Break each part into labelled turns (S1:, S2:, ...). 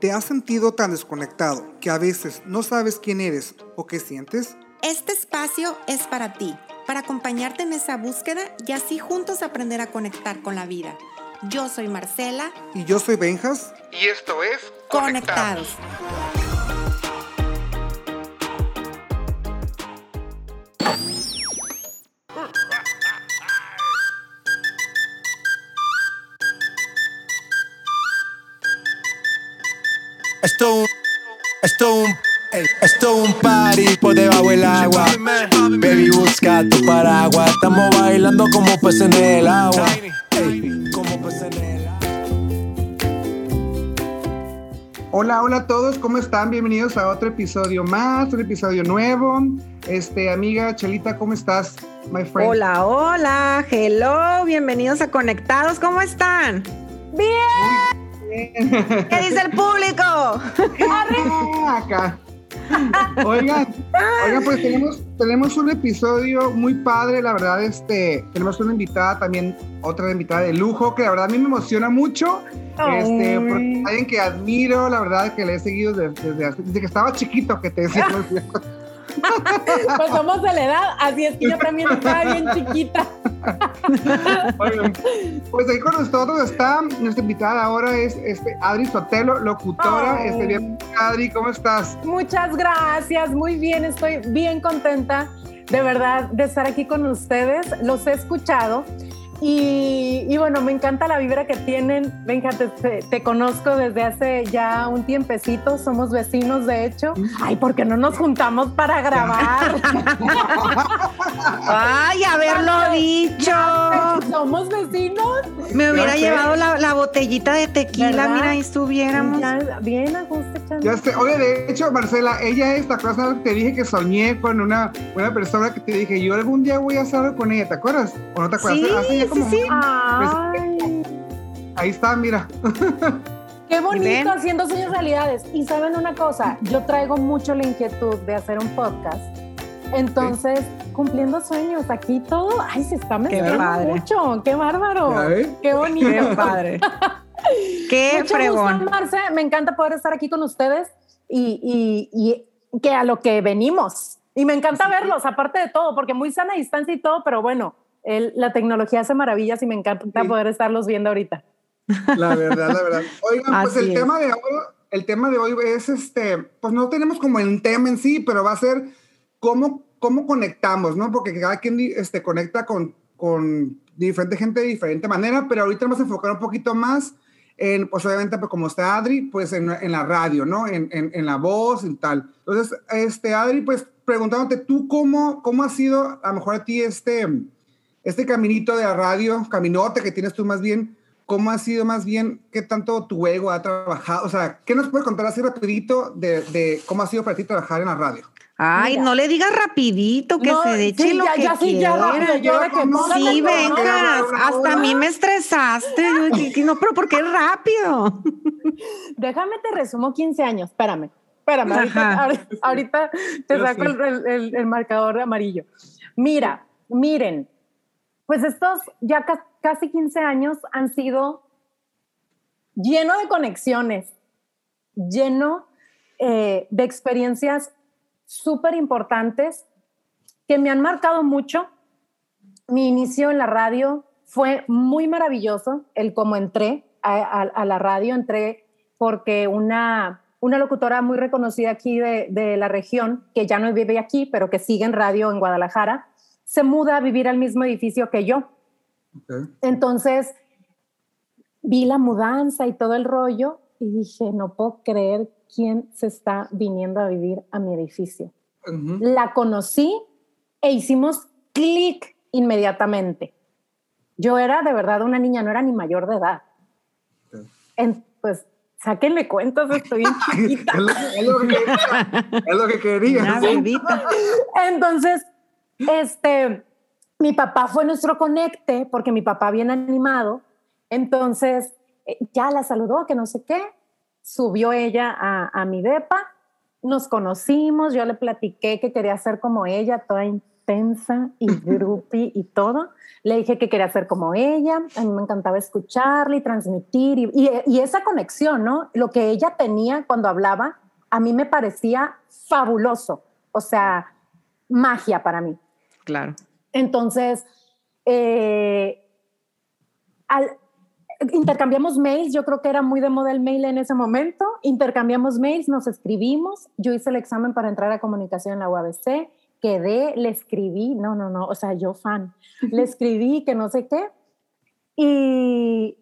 S1: ¿Te has sentido tan desconectado que a veces no sabes quién eres o qué sientes?
S2: Este espacio es para ti, para acompañarte en esa búsqueda y así juntos aprender a conectar con la vida. Yo soy Marcela.
S1: Y yo soy Benjas.
S3: Y esto es
S2: Conectados.
S4: Esto un, esto un, esto un party por debajo del agua. Baby, busca tu paraguas. Estamos bailando como peces en el agua. Como peces en el agua.
S1: Hola, hola a todos, ¿cómo están? Bienvenidos a otro episodio más, un episodio nuevo. Este, amiga Chelita, ¿cómo estás, my friend?
S5: Hola, hola, hello, bienvenidos a Conectados, ¿cómo están? ¿Qué dice el público?
S1: Ah, Acá. Oigan, oigan, pues tenemos, tenemos un episodio muy padre, la verdad, este, tenemos una invitada también, otra invitada de lujo, que la verdad a mí me emociona mucho, este, alguien que admiro, la verdad, que le he seguido desde, desde, desde que estaba chiquito, que te decía.
S6: Pues somos de la edad, así es que yo también estaba bien chiquita.
S1: Pues ahí con nosotros está nuestra invitada ahora es este Adri Sotelo, locutora.
S6: Oh.
S1: Este, bien, Adri, ¿cómo estás?
S6: Muchas gracias, muy bien, estoy bien contenta de verdad de estar aquí con ustedes. Los he escuchado y, y bueno, me encanta la vibra que tienen. Venga, te, te- te conozco desde hace ya un tiempecito, somos vecinos de hecho. Ay, ¿por qué no nos juntamos para grabar?
S5: Ay, haberlo dicho.
S6: somos vecinos.
S5: Me hubiera llevado la, la botellita de tequila,
S6: ¿Verdad?
S5: mira, ahí estuviéramos.
S6: Ya, bien, a gusto, echando.
S1: Ya sé, oye, de hecho, Marcela, ella es, ¿te acuerdas que te dije que soñé con una, una persona que te dije, yo algún día voy a hacer con ella, ¿te acuerdas? ¿O no te acuerdas?
S5: Sí,
S1: Hace ya
S5: sí,
S1: como
S5: sí.
S1: un-
S6: Ay.
S1: Ahí está, mira.
S6: Qué bonito haciendo sueños realidades. Y saben una cosa, yo traigo mucho la inquietud de hacer un podcast. Entonces, cumpliendo sueños, aquí todo, ay, se está mezclando mucho. Qué bárbaro. Qué bonito.
S5: Qué padre. Qué
S6: Mucho
S5: fregón.
S6: gusto, Marce. Me encanta poder estar aquí con ustedes y, y- y que a lo que venimos. Y me encanta verlos, aparte de todo, porque muy sana distancia y todo, pero bueno, el- la tecnología hace maravillas y me encanta
S1: Sí.
S6: poder estarlos viendo ahorita.
S1: La verdad, la verdad. Oigan, pues
S5: Así
S1: el
S5: es.
S1: tema de hoy, el tema de hoy es este, pues no tenemos como el tema en sí, pero va a ser cómo, cómo conectamos, ¿no? Porque cada quien este, conecta con, con diferente gente de diferente manera, pero ahorita vamos a enfocar un poquito más en, pues obviamente, pues, como está Adri, pues en, en la radio, ¿no? En, en, en la voz y tal. Entonces, este, Adri, pues preguntándote tú cómo, cómo ha sido a lo mejor a ti este, este caminito de la radio, caminote que tienes tú más bien, ¿cómo ha sido más bien, qué tanto tu ego ha trabajado? O sea, ¿qué nos puedes contar así rapidito de, de cómo ha sido para ti trabajar en la radio?
S5: Ay,
S6: Mira.
S5: no le digas rapidito, que
S6: No,
S5: se eche
S6: sí,
S5: lo
S6: ya,
S5: que
S6: ya, sí, ya, rápido, yo de que
S1: No,
S6: póngale
S5: Sí, vengas, hasta a mí me estresaste. Yo no, pero ¿por qué rápido?
S6: Déjame te resumo 15 años, espérame, espérame, ahorita,
S5: Ajá.
S6: ahorita- ahorita te saco el, el- el- el marcador amarillo. Mira, miren, pues estos ya ca- casi 15 años han sido lleno de conexiones, lleno eh, de experiencias súper importantes que me han marcado mucho. Mi inicio en la radio fue muy maravilloso, el cómo entré a, a- a la radio, entré porque una, una locutora muy reconocida aquí de, de la región, que ya no vive aquí, pero que sigue en radio en Guadalajara, se muda a vivir al mismo edificio que yo. Entonces, vi la mudanza y todo el rollo y dije, no puedo creer quién se está viniendo a vivir a mi edificio.
S1: Ujú.
S6: La conocí e hicimos clic inmediatamente. Yo era de verdad una niña, no era ni mayor de edad.
S1: Ok.
S6: En- pues, sáquenle cuentas, estoy bien chiquita.
S1: Es lo, que- es lo que quería. Es lo que quería.
S5: Bebita.
S6: Entonces, este, mi papá fue nuestro conecte porque mi papá bien animado. Entonces, eh, ya la saludó, que no sé qué. Subió ella a, a mi depa, nos conocimos, yo le platiqué que quería ser como ella, toda in- intensa y groupie y todo. Le dije que quería ser como ella, a mí me encantaba escucharla y transmitir y, y, y esa conexión, ¿no? Lo que ella tenía cuando hablaba, a mí me parecía fabuloso, o sea, magia para mí.
S5: Claro.
S6: Entonces, eh, al, intercambiamos mails, yo creo que era muy de moda el mail en ese momento, intercambiamos mails, nos escribimos, yo hice el examen para entrar a comunicación en la UABC, quedé, le escribí, no, no, no, o sea, yo fan, le escribí que no sé qué, y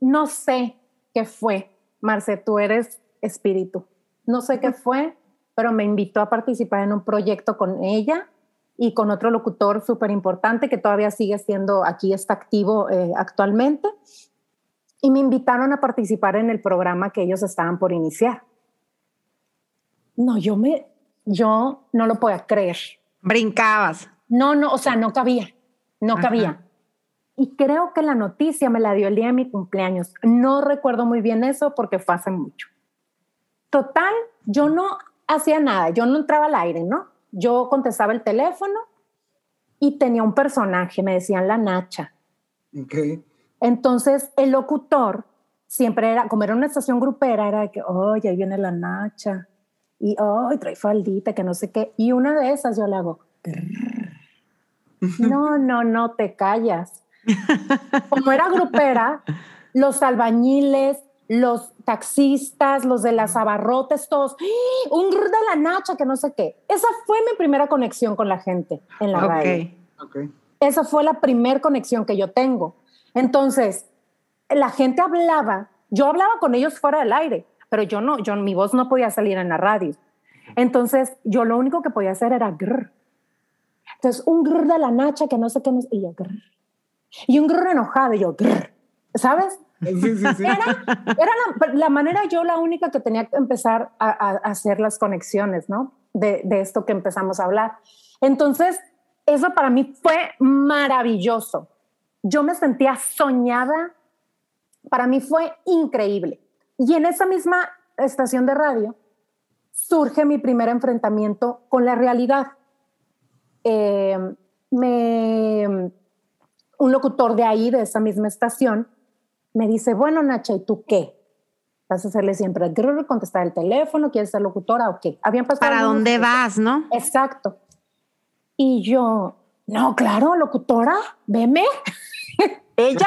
S6: no sé qué fue, Marce, tú eres espíritu, no sé qué fue, pero me invitó a participar en un proyecto con ella y con otro locutor súper importante que todavía sigue siendo aquí, está activo eh, actualmente y me invitaron a participar en el programa que ellos estaban por iniciar. No, yo me, yo no lo podía creer.
S5: Brincabas.
S6: No, no, o sea, no cabía, no Ajá. cabía. Y creo que la noticia me la dio el día de mi cumpleaños. No recuerdo muy bien eso porque fue hace mucho. Total, yo no hacía nada, yo no entraba al aire, ¿no? Yo contestaba el teléfono y tenía un personaje, me decían la Nacha.
S1: Okay.
S6: Entonces, el locutor siempre era, como era una estación grupera, era de que, oye, ahí viene la Nacha. Y, oh, trae faldita, que no sé qué. Y una de esas yo le hago, no, no, no, te callas. Como era grupera, los albañiles, los taxistas, los de las abarrotes, todos, ¡Ah! un grr de la Nacha, que no sé qué. Esa fue mi primera conexión con la gente en la
S5: okay.
S6: radio.
S1: Okay.
S6: Esa fue la primera conexión que yo tengo. Entonces, la gente hablaba, yo hablaba con ellos fuera del aire, pero yo no, yo, mi voz no podía salir en la radio. Entonces, yo lo único que podía hacer era grr. Entonces, un grr de la nacha que no sé qué, y yo grr. Y un grr enojado, y yo grr. ¿Sabes?
S1: Sí, sí, sí.
S6: Era, era la, la, manera yo la única que tenía que empezar a, a hacer las conexiones, ¿no? De, de esto que empezamos a hablar. Entonces, eso para mí fue maravilloso yo me sentía soñada. Para mí fue increíble. Y en esa misma estación de radio surge mi primer enfrentamiento con la realidad. Eh, me, un locutor de ahí, de esa misma estación, me dice, bueno, Nacha, ¿y tú qué? ¿Vas a hacerle siempre contestar el teléfono? ¿Quieres ser locutora o qué?
S5: Habían pasado ¿Para dónde vas, no?
S6: Exacto. Y yo, no, claro, locutora, veme. Ella,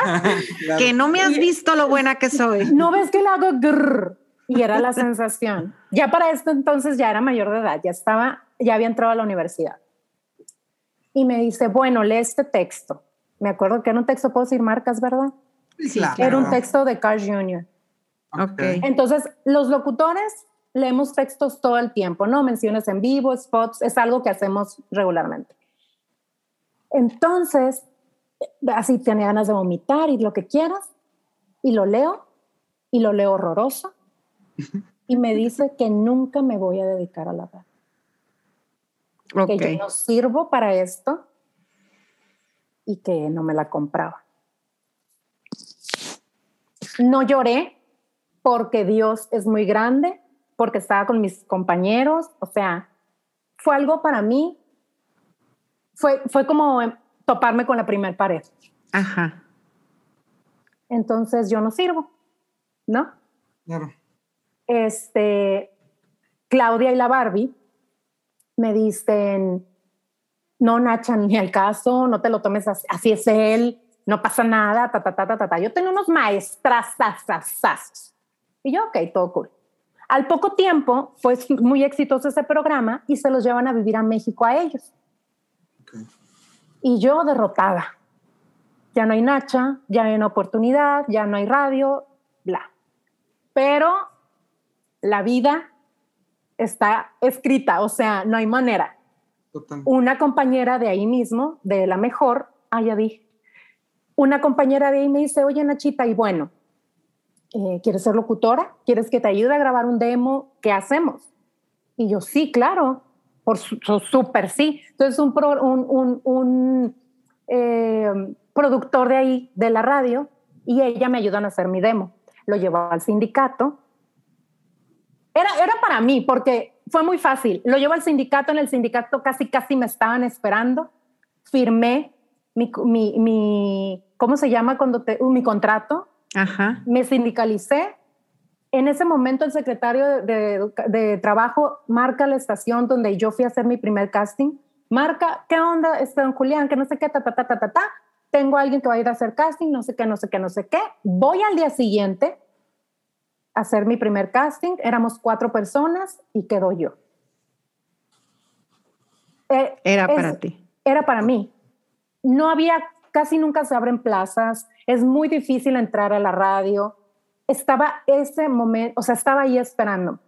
S5: claro. que no me has visto lo buena que soy.
S6: No ves que le hago grrr. Y era la sensación. Ya para esto entonces ya era mayor de edad, ya estaba, ya había entrado a la universidad. Y me dice, bueno, lee este texto. Me acuerdo que era un texto, puedo decir marcas, ¿verdad?
S1: Sí, claro.
S6: Era un texto de Carl Jr.
S5: Okay.
S6: Entonces, los locutores leemos textos todo el tiempo, ¿no? Menciones en vivo, spots, es algo que hacemos regularmente. Entonces, así tenía ganas de vomitar y lo que quieras, y lo leo, y lo leo horroroso, y me dice que nunca me voy a dedicar a la radio. Okay. Que yo no sirvo para esto y que no me la compraba. No lloré porque Dios es muy grande, porque estaba con mis compañeros, o sea, fue algo para mí, fue, fue como toparme con la primer pared.
S5: Ajá.
S6: Entonces yo no sirvo, ¿no?
S1: Claro.
S6: Este, Claudia y la Barbie me dicen, no, Nacha, ni al caso, no te lo tomes así, así es él, no pasa nada, ta, ta, ta, ta, ta, ta. Yo tengo unos maestras, Y yo, ok, todo cool. Al poco tiempo fue muy exitoso ese programa y se los llevan a vivir a México a ellos. Y yo derrotada. Ya no hay Nacha, ya no hay una oportunidad, ya no hay radio, bla. Pero la vida está escrita, o sea, no hay manera.
S1: Total.
S6: Una compañera de ahí mismo, de la mejor, ah, ya dije, una compañera de ahí me dice, oye Nachita, y bueno, eh, ¿quieres ser locutora? ¿Quieres que te ayude a grabar un demo? ¿Qué hacemos? Y yo, sí, claro, por súper sí. Entonces, un, pro, un, un, un eh, productor de ahí, de la radio, y ella me ayudan a hacer mi demo. Lo llevó al sindicato. Era, era para mí, porque fue muy fácil. Lo llevo al sindicato, en el sindicato casi, casi me estaban esperando. Firmé mi, mi, mi ¿cómo se llama cuando te, uh, mi contrato?
S5: Ajá.
S6: Me sindicalicé. En ese momento el secretario de, de, de, trabajo marca la estación donde yo fui a hacer mi primer casting. Marca, ¿qué onda, este don Julián? Que no sé qué, ta, ta, ta, ta, ta, ta. Tengo a alguien que va a ir a hacer casting, no sé qué, no sé qué, no sé qué. Voy al día siguiente a hacer mi primer casting. Éramos cuatro personas y quedó yo.
S5: Eh, era es, para ti.
S6: Era para mí. No había, casi nunca se abren plazas. Es muy difícil entrar a la radio. Estaba ese momento, o sea, estaba ahí esperando.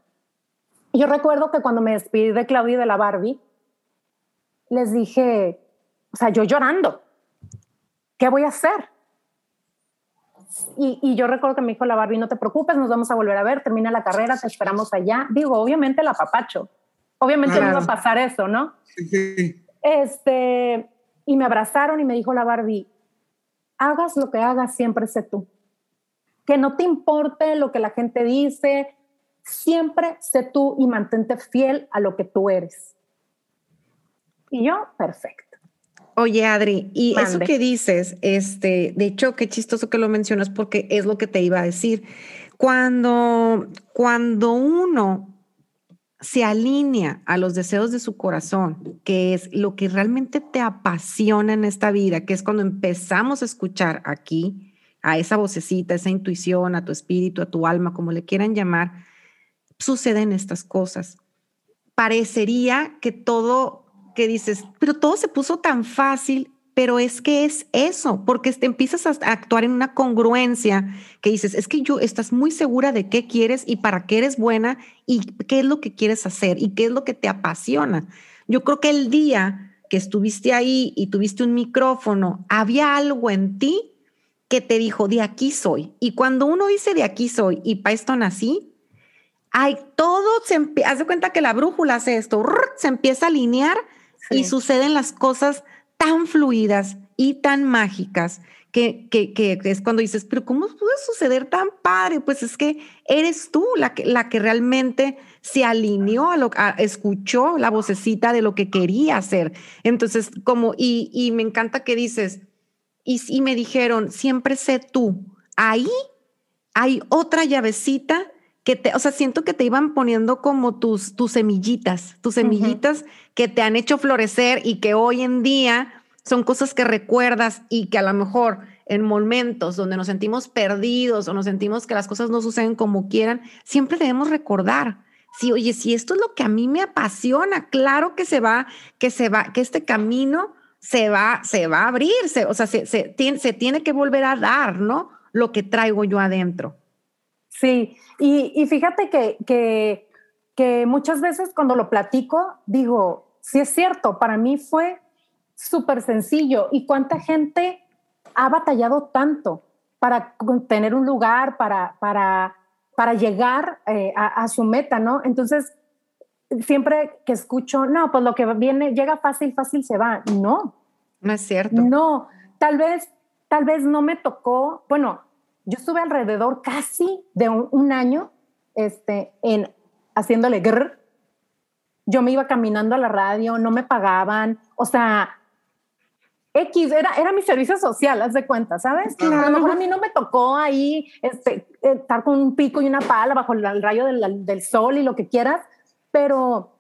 S6: Yo recuerdo que cuando me despedí de Claudia y de la Barbie, les dije, o sea, yo llorando, ¿qué voy a hacer? Y, y, yo recuerdo que me dijo la Barbie, no te preocupes, nos vamos a volver a ver, termina la carrera, te esperamos allá. Digo, obviamente la papacho, obviamente no iba a pasar eso, ¿no?
S1: Sí.
S6: Este, y me abrazaron y me dijo la Barbie, hagas lo que hagas, siempre sé tú. Que no te importe lo que la gente dice, siempre sé tú y mantente fiel a lo que tú eres. Y yo, perfecto.
S5: Oye, Adri, y Mande. eso que dices, este, de hecho, qué chistoso que lo mencionas porque es lo que te iba a decir. Cuando, cuando uno se alinea a los deseos de su corazón, que es lo que realmente te apasiona en esta vida, que es cuando empezamos a escuchar aquí a esa vocecita, esa intuición, a tu espíritu, a tu alma, como le quieran llamar, suceden estas cosas. Parecería que todo que dices, pero todo se puso tan fácil, pero es que es eso, porque te empiezas a actuar en una congruencia que dices, es que yo estás muy segura de qué quieres y para qué eres buena y qué es lo que quieres hacer y qué es lo que te apasiona. Yo creo que el día que estuviste ahí y tuviste un micrófono, había algo en ti que te dijo, de aquí soy. Y cuando uno dice de aquí soy y para esto nací, hay todo, se haz de cuenta que la brújula hace esto, se empieza a alinear Sí. Y suceden las cosas tan fluidas y tan mágicas que, que, que, es cuando dices, pero ¿cómo puede suceder tan padre? Pues es que eres tú la que, la que realmente se alineó a lo a, escuchó la vocecita de lo que quería hacer. Entonces, como, y, y me encanta que dices, y, y me dijeron, siempre sé tú. Ahí hay otra llavecita que te, o sea, siento que te iban poniendo como tus, tus semillitas, tus semillitas uh -huh. que te han hecho florecer y que hoy en día son cosas que recuerdas y que a lo mejor en momentos donde nos sentimos perdidos o nos sentimos que las cosas no suceden como quieran, siempre debemos recordar. Sí, oye, si esto es lo que a mí me apasiona, claro que se va, que se va, que este camino se va, se va a abrir, se, o sea, se, se, tiene, se tiene que volver a dar, ¿no? Lo que traigo yo adentro.
S6: Sí, y, y fíjate que, que, que, muchas veces cuando lo platico, digo, sí es cierto, para mí fue súper sencillo. ¿Y cuánta gente ha batallado tanto para tener un lugar, para, para, para llegar eh, a, a, su meta, ¿no? Entonces, siempre que escucho, no, pues lo que viene, llega fácil, fácil se va. No.
S5: No es cierto.
S6: No, tal vez, tal vez no me tocó, bueno, yo estuve alrededor casi de un, un año este, en haciéndole grr. Yo me iba caminando a la radio, no me pagaban, o sea, X, era, era mi servicio social, haz de cuenta, ¿sabes? Que a lo mejor a mí no me tocó ahí este, estar con un pico y una pala bajo el, el rayo del, del, sol y lo que quieras, pero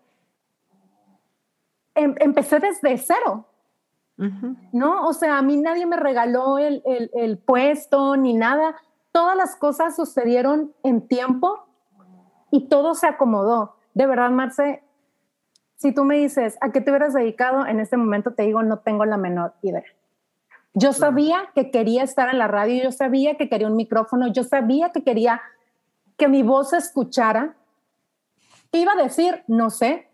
S6: em, empecé desde cero. Uh -huh. ¿No? O sea, a mí nadie me regaló el, el, el, puesto ni nada. Todas las cosas sucedieron en tiempo y todo se acomodó. De verdad, Marce, si tú me dices, ¿a qué te hubieras dedicado? En este momento te digo, no tengo la menor idea. Yo sabía que quería estar en la radio, yo sabía que quería un micrófono, yo sabía que quería que mi voz se escuchara. Iba a decir, no sé,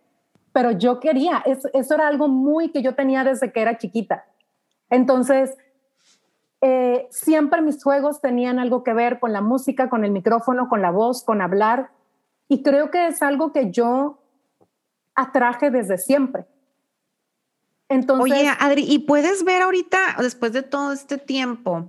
S6: pero yo quería, eso, era algo muy que yo tenía desde que era chiquita. Entonces, eh, siempre mis juegos tenían algo que ver con la música, con el micrófono, con la voz, con hablar. Y creo que es algo que yo atraje desde siempre.
S5: Entonces, Oye, Adri, ¿y puedes ver ahorita, después de todo este tiempo,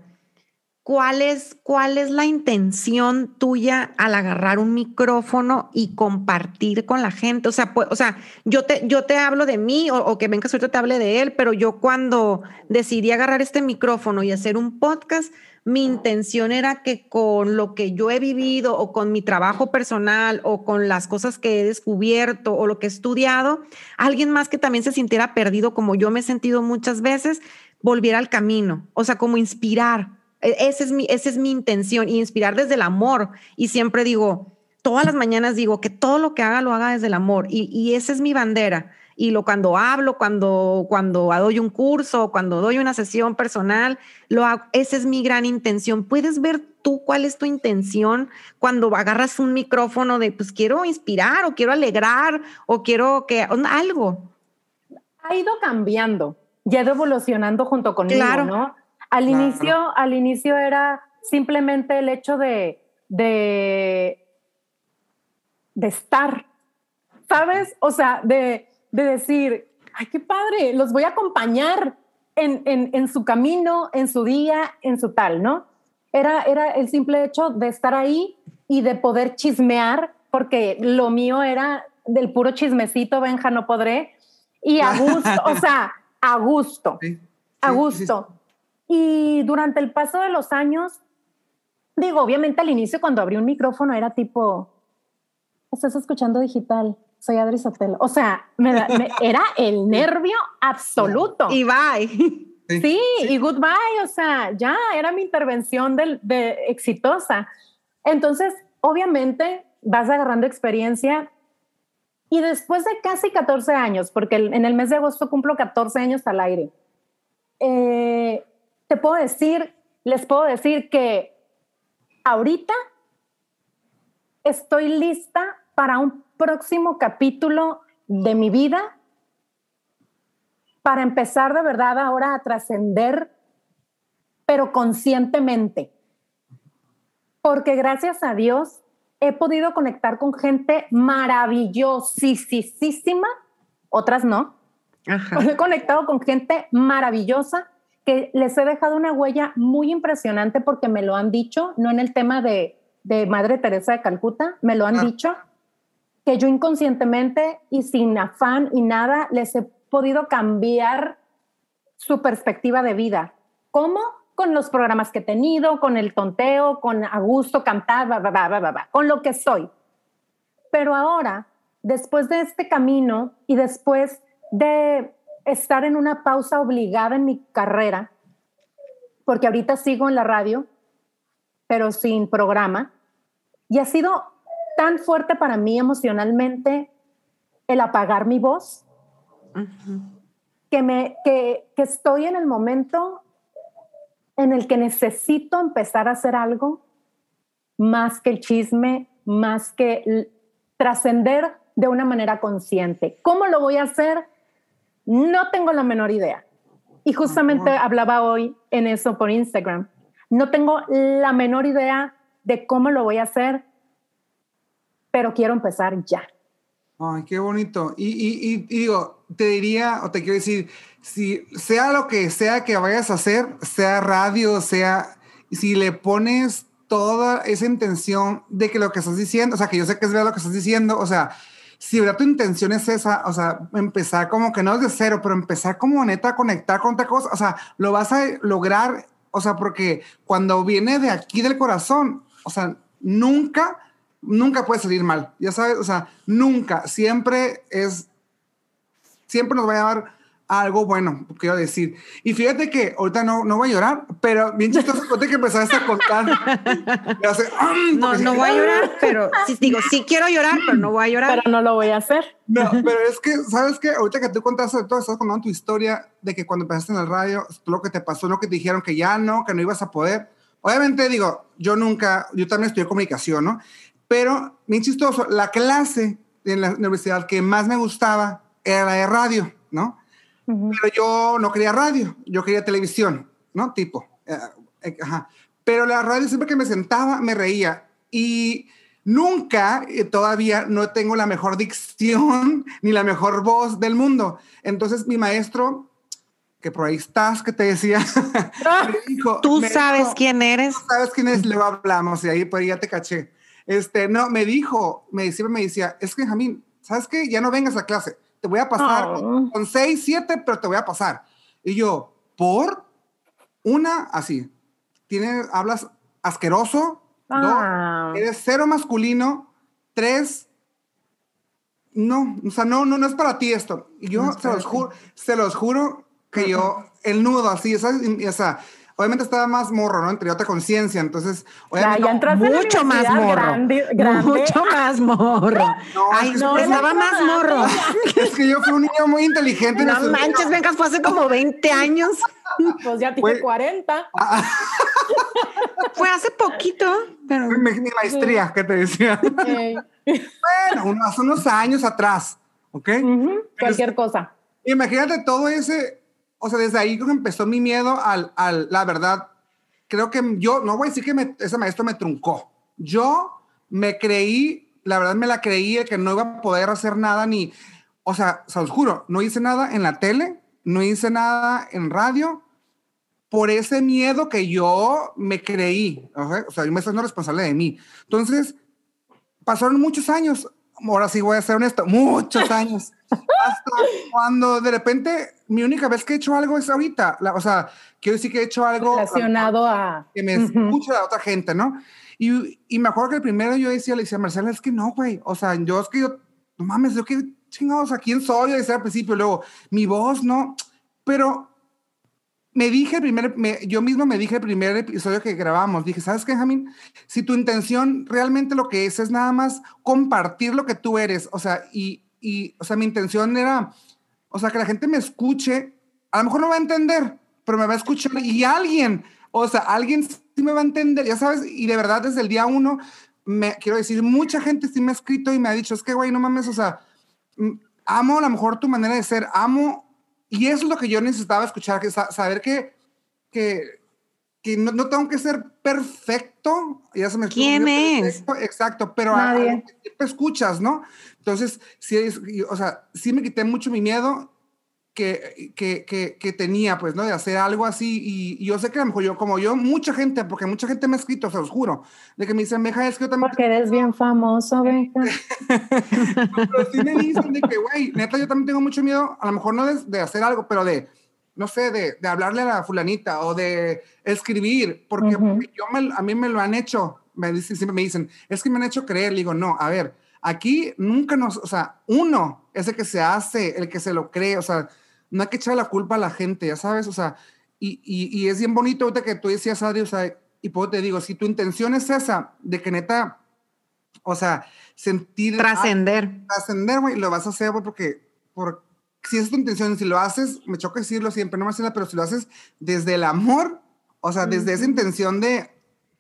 S5: ¿cuál es, ¿cuál es la intención tuya al agarrar un micrófono y compartir con la gente? O sea, o sea yo, te, yo te hablo de mí o, o que venga suerte te hable de él, pero yo cuando decidí agarrar este micrófono y hacer un podcast, mi intención era que con lo que yo he vivido o con mi trabajo personal o con las cosas que he descubierto o lo que he estudiado, alguien más que también se sintiera perdido como yo me he sentido muchas veces, volviera al camino, o sea, como inspirar. E, esa es mi, esa es mi intención, inspirar desde el amor. Y siempre digo, todas las mañanas digo que todo lo que haga lo haga desde el amor y, y esa es mi bandera y lo cuando hablo, cuando, cuando doy un curso, cuando doy una sesión personal, lo esa es mi gran intención. ¿Puedes ver tú cuál es tu intención cuando agarras un micrófono de, pues quiero inspirar o quiero alegrar o quiero que algo?
S6: Ha ido cambiando y ha ido evolucionando junto conmigo, claro. ¿no? Al inicio, al inicio era simplemente el hecho de, de, de estar, ¿sabes? O sea, de, de decir, ay, qué padre, los voy a acompañar en, en, su camino, en su día, en su tal, ¿no? Era, era el simple hecho de estar ahí y de poder chismear, porque lo mío era del puro chismecito, Benja, no podré, y a gusto, o sea, a gusto, a gusto. Y durante el paso de los años, digo, obviamente al inicio cuando abrí un micrófono era tipo, estás escuchando digital, soy Adri Sotelo. O sea, me, era el nervio absoluto.
S5: Y bye.
S6: Sí, y goodbye. O sea, ya era mi intervención de, de exitosa. Entonces, obviamente, vas agarrando experiencia y después de casi 14 años, porque en el mes de agosto cumplo 14 años al aire, eh, te puedo decir, les puedo decir que ahorita estoy lista para un próximo capítulo de mi vida para empezar de verdad ahora a trascender, pero conscientemente. Porque gracias a Dios he podido conectar con gente maravillosísima, otras no. He conectado con gente maravillosa que les he dejado una huella muy impresionante porque me lo han dicho, no en el tema de, de Madre Teresa de Calcuta, me lo han ah. dicho que yo inconscientemente y sin afán y nada les he podido cambiar su perspectiva de vida. ¿Cómo? Con los programas que he tenido, con el tonteo, con a gusto cantar, con lo que soy. Pero ahora, después de este camino y después de estar en una pausa obligada en mi carrera, porque ahorita sigo en la radio, pero sin programa, y ha sido tan fuerte para mí emocionalmente el apagar mi voz, que, me, que, que estoy en el momento en el que necesito empezar a hacer algo más que el chisme, más que trascender de una manera consciente. ¿Cómo lo voy a hacer? No tengo la menor idea. Y justamente hablaba hoy en eso por Instagram. No tengo la menor idea de cómo lo voy a hacer, pero quiero empezar ya.
S1: Ay, qué bonito. Y, digo, te diría, o te quiero decir, si sea lo que sea que vayas a hacer, sea radio, sea, si le pones toda esa intención de que lo que estás diciendo, o sea, que yo sé que es verdad lo que estás diciendo, o sea, si verdad tu intención es esa, o sea, empezar como que no es de cero, pero empezar como neta a conectar con otra cosa, o sea, lo vas a lograr, o sea, porque cuando viene de aquí del corazón, o sea, nunca nunca puede salir mal, ya sabes, o sea, nunca, siempre es, siempre nos va a dar algo bueno, quiero decir. Y fíjate que ahorita no, no voy a llorar, pero bien chistoso conté que empezaste a contar.
S5: no, no voy a llorar, pero sí, digo, sí quiero llorar, pero no voy a llorar.
S6: Pero no lo voy a hacer.
S1: No, pero es que, ¿sabes qué? Ahorita que tú contaste todo, estás contando tu historia de que cuando empezaste en el radio, lo que te pasó, lo que te dijeron que ya no, que no ibas a poder. Obviamente, digo, yo nunca, yo también estudié comunicación, ¿no? Pero, bien chistoso, la clase en la universidad que más me gustaba era la de radio, ¿no? Pero yo no quería radio, yo quería televisión, ¿no? Tipo, eh, eh, ajá. Pero la radio siempre que me sentaba me reía y nunca, eh, todavía no tengo la mejor dicción ni la mejor voz del mundo. Entonces mi maestro que por ahí estás, que te decía.
S5: Ah, tú sabes quién eres. Tú
S1: sabes quién es, luego hablamos y ahí por ahí ya te caché. Este, no, me dijo, me decía, me decía, es que Jamín, ¿sabes qué? Ya no vengas a clase, te voy a pasar oh. con seis, siete, pero te voy a pasar. Y yo, ¿por? Una, así, tienes, hablas asqueroso, ah. dos, eres cero masculino, tres, no, o sea, no, no, no es para ti esto. Y yo se los juro, se los juro que yo, el nudo así, ¿sabes? o sea, obviamente estaba más morro, ¿no? Entre otra conciencia, entonces,
S5: obviamente, mucho más morro. Mucho más morro. Ay, no, estaba más morro.
S1: Es que yo fui un niño muy inteligente.
S5: No manches, vengas, fue hace como 20 años.
S6: Pues ya tiene 40.
S5: fue hace poquito, pero...
S1: Mi, maestría, ¿qué te decía? bueno, hace unos años atrás, ¿ok?
S6: Cualquier cosa.
S1: Imagínate todo ese o sea, desde ahí empezó mi miedo al, al, la verdad, creo que yo, no voy a decir que ese maestro me truncó. Yo me creí, la verdad me la creí que no iba a poder hacer nada ni, o sea, se los juro, no hice nada en la tele, no hice nada en radio, por ese miedo que yo me creí. O sea, yo me estoy responsable de mí. Entonces, pasaron muchos años, ahora sí voy a ser honesto, muchos años. Hasta cuando de repente mi única vez que he hecho algo es ahorita. o sea, quiero decir que he hecho algo
S6: relacionado a,
S1: que me escucha a otra gente, ¿no? Y, y me acuerdo que el primero yo decía, le decía, Marcela, es que no, güey. O sea, yo es que yo, no mames, yo qué chingados, ¿a quién soy? Yo decía al principio, luego, mi voz, ¿no? Pero me dije el primer, yo mismo me dije el primer episodio que grabamos, dije, ¿sabes qué, Jamín? Si tu intención realmente lo que es es nada más compartir lo que tú eres, o sea, y, y, o sea, mi intención era, o sea, que la gente me escuche, a lo mejor no va a entender, pero me va a escuchar y alguien, o sea, alguien sí me va a entender, ya sabes, y de verdad desde el día uno, me, quiero decir, mucha gente sí me ha escrito y me ha dicho, es que, güey, no mames, o sea, mm, amo a lo mejor tu manera de ser, amo y es lo que yo necesitaba escuchar, que saber que, que, que no, no, tengo que ser perfecto. Ya se me
S5: ¿Quién es?
S1: exacto, pero Nadie. escuchas, ¿no? Entonces, sí, o sea, sí me quité mucho mi miedo que, que, que, que, tenía, pues, ¿no? De hacer algo así. Y, yo sé que a lo mejor yo, como yo, mucha gente, porque mucha gente me ha escrito, se los juro, de que me dicen, Meja, es que yo también.
S6: Porque eres bien famoso, Meja.
S1: pero sí me dicen de que, güey, neta, yo también tengo mucho miedo, a lo mejor no de, de hacer algo, pero de, no sé, de, de, hablarle a la fulanita o de escribir, porque, yo me, a mí me lo han hecho. Me dicen, siempre me dicen, es que me han hecho creer. Le digo, no, a ver, aquí nunca nos, o sea, uno es el que se hace, el que se lo cree, o sea, no hay que echar la culpa a la gente, ya sabes, o sea, y, y, es bien bonito ahorita que tú decías, Adri, o sea, y pues te digo, si tu intención es esa, de que neta, o sea, sentir...
S5: Trascender.
S1: Trascender, güey, lo vas a hacer, güey, porque, por, si es tu intención, si lo haces, me choca decirlo siempre, no me hace pero si lo haces desde el amor, o sea, desde esa intención de,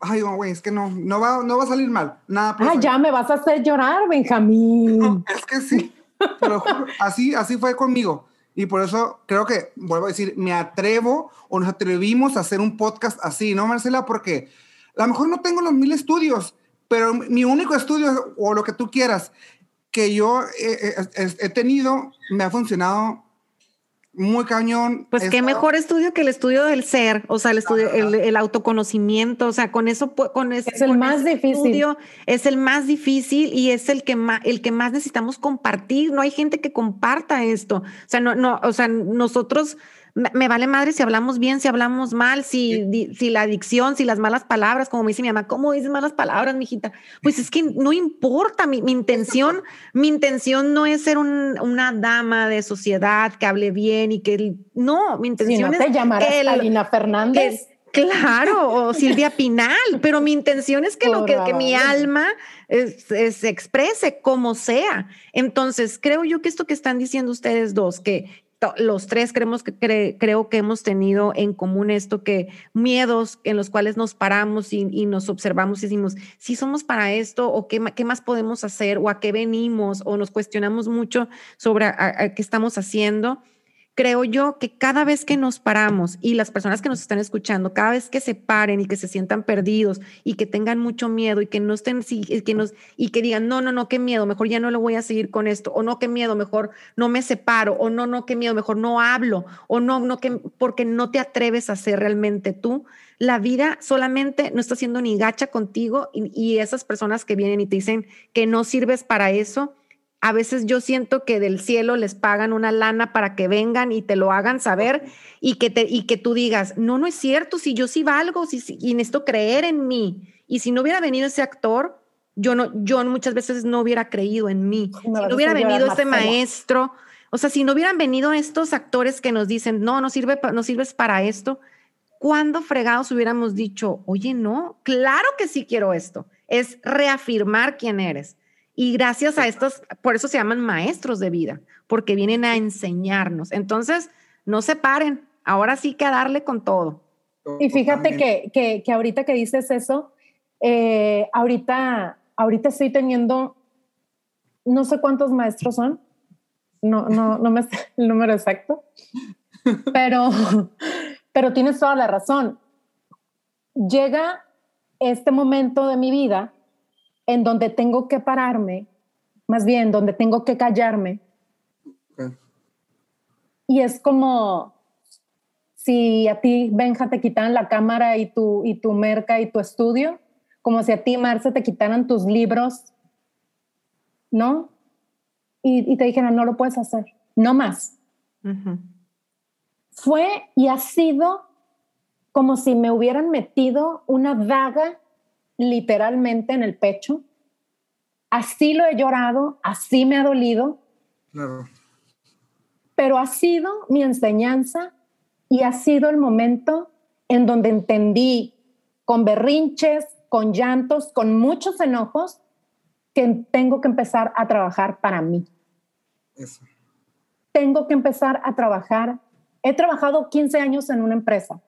S1: ay, güey, es que no, no va, no va a salir mal, nada.
S6: Ah, ya me vas a hacer llorar, Benjamín.
S1: es que sí, pero así, así fue conmigo. Y por eso creo que, vuelvo a decir, me atrevo o nos atrevimos a hacer un podcast así, ¿no, Marcela? Porque a lo mejor no tengo los mil estudios, pero mi único estudio o lo que tú quieras que yo he, tenido me ha funcionado muy cañón.
S5: Pues qué mejor estudio que el estudio del ser, o sea, el estudio, el, autoconocimiento, o sea, con eso, con ese,
S6: es el más difícil.
S5: es el más difícil y es el que más, el que más necesitamos compartir. No hay gente que comparta esto. O sea, no, no, o sea, nosotros me vale madre si hablamos bien, si hablamos mal, si, si la adicción, si las malas palabras, como me dice mi mamá, ¿cómo dices malas palabras, mijita? Pues es que no importa, mi, intención, mi intención no es ser una dama de sociedad que hable bien y que no, mi intención
S6: si no
S5: es
S6: te Alina Fernández.
S5: Claro, o Silvia Pinal, pero mi intención es que lo que, mi alma se exprese como sea. Entonces, creo yo que esto que están diciendo ustedes dos, que, los tres creemos que creo que hemos tenido en común esto que miedos en los cuales nos paramos y, nos observamos y decimos, si somos para esto o qué, más podemos hacer o a qué venimos o nos cuestionamos mucho sobre qué estamos haciendo. Creo yo que cada vez que nos paramos y las personas que nos están escuchando, cada vez que se paren y que se sientan perdidos y que tengan mucho miedo y que no estén que nos y que digan, "No, no, no, qué miedo, mejor ya no lo voy a seguir con esto" o "No, qué miedo, mejor no me separo" o "No, no, qué miedo, mejor no hablo" o "No, no que porque no te atreves a ser realmente tú." La vida solamente no está siendo ni gacha contigo y, y esas personas que vienen y te dicen que no sirves para eso, a veces yo siento que del cielo les pagan una lana para que vengan y te lo hagan saber y que, te, y que tú digas, no, no es cierto, si yo sí valgo, si, si, y necesito creer en mí. Y si no hubiera venido ese actor, yo, no, yo muchas veces no hubiera creído en mí. si no hubiera venido ese maestro, o sea, si no hubieran venido estos actores que nos dicen, no, no, sirve, no sirves para esto, ¿cuándo fregados hubiéramos dicho, oye, no, claro que sí quiero esto? Es reafirmar quién eres. Y gracias a estos, por eso se llaman maestros de vida, porque vienen a enseñarnos. Entonces, no se paren, ahora sí que a darle con todo.
S6: Y fíjate que, que, que ahorita que dices eso, eh, ahorita, ahorita estoy teniendo, no sé cuántos maestros son, no, no, no me sé el número exacto, pero, pero tienes toda la razón. Llega este momento de mi vida en donde tengo que pararme, más bien donde tengo que callarme. Y es como si a ti, Benja, te quitaran la cámara y tu, y tu merca y tu estudio, como si a ti, Marce, te quitaran tus libros, ¿no? Y, te dijeran, no lo puedes hacer, no más. Fue y ha sido como si me hubieran metido una daga literalmente en el pecho. Así lo he llorado, así me ha dolido. Pero ha sido mi enseñanza y ha sido el momento en donde entendí con berrinches, con llantos, con muchos enojos, que tengo que empezar a trabajar para mí. Tengo que empezar a trabajar. He trabajado 15 años en una empresa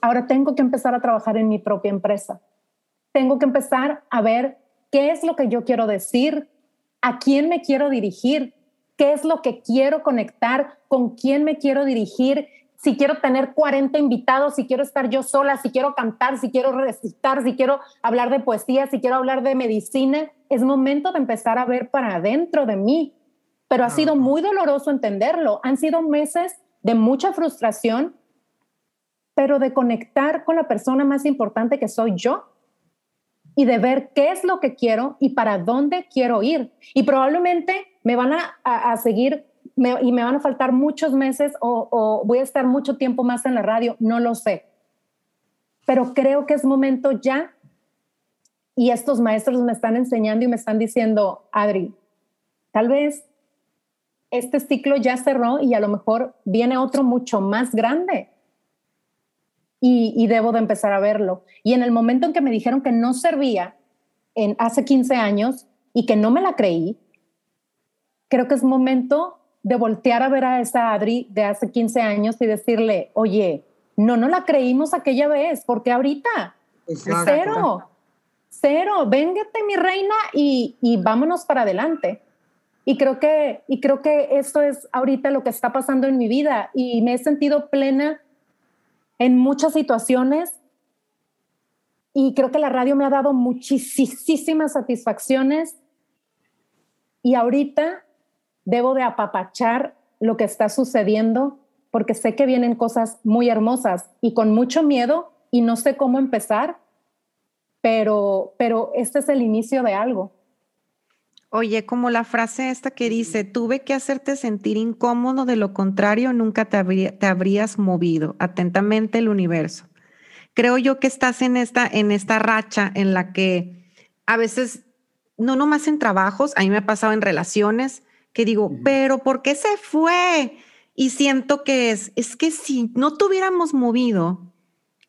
S6: ahora tengo que empezar a trabajar en mi propia empresa. Tengo que empezar a ver qué es lo que yo quiero decir, a quién me quiero dirigir, qué es lo que quiero conectar, con quién me quiero dirigir, si quiero tener 40 invitados, si quiero estar yo sola, si quiero cantar, si quiero recitar, si quiero hablar de poesía, si quiero hablar de medicina, es momento de empezar a ver para adentro de mí. Pero ha sido muy doloroso entenderlo. Han sido meses de mucha frustración, pero de conectar con la persona más importante que soy yo y de ver qué es lo que quiero y para dónde quiero ir. Y probablemente me van a, seguir y me van a faltar muchos meses o voy a estar mucho tiempo más en la radio, no lo sé. Pero creo que es momento ya y estos maestros me están enseñando y me están diciendo, Adri, tal vez este ciclo ya cerró y a lo mejor viene otro mucho más grande y, debo de empezar a verlo. Y en el momento en que me dijeron que no servía, en hace 15 años, y que no me la creí, creo que es momento de voltear a ver a esa Adri de hace 15 años y decirle, oye, no, no la creímos aquella vez, porque ahorita, cero, cero, véngate mi reina y, y vámonos para adelante. Y creo que, y creo que esto es ahorita lo que está pasando en mi vida y me he sentido plena en muchas situaciones y creo que la radio me ha dado muchísimas satisfacciones y ahorita debo de apapachar lo que está sucediendo porque sé que vienen cosas muy hermosas y con mucho miedo y no sé cómo empezar, pero, pero este es el inicio de algo.
S5: Oye, como la frase esta que dice, tuve que hacerte sentir incómodo, de lo contrario nunca te, habrías movido. Atentamente el universo. Creo yo que estás en esta, en esta racha en la que a veces, no nomás en trabajos, a mí me ha pasado en relaciones, que digo, pero ¿por qué se fue? Y siento que es, es que si no te hubiéramos movido,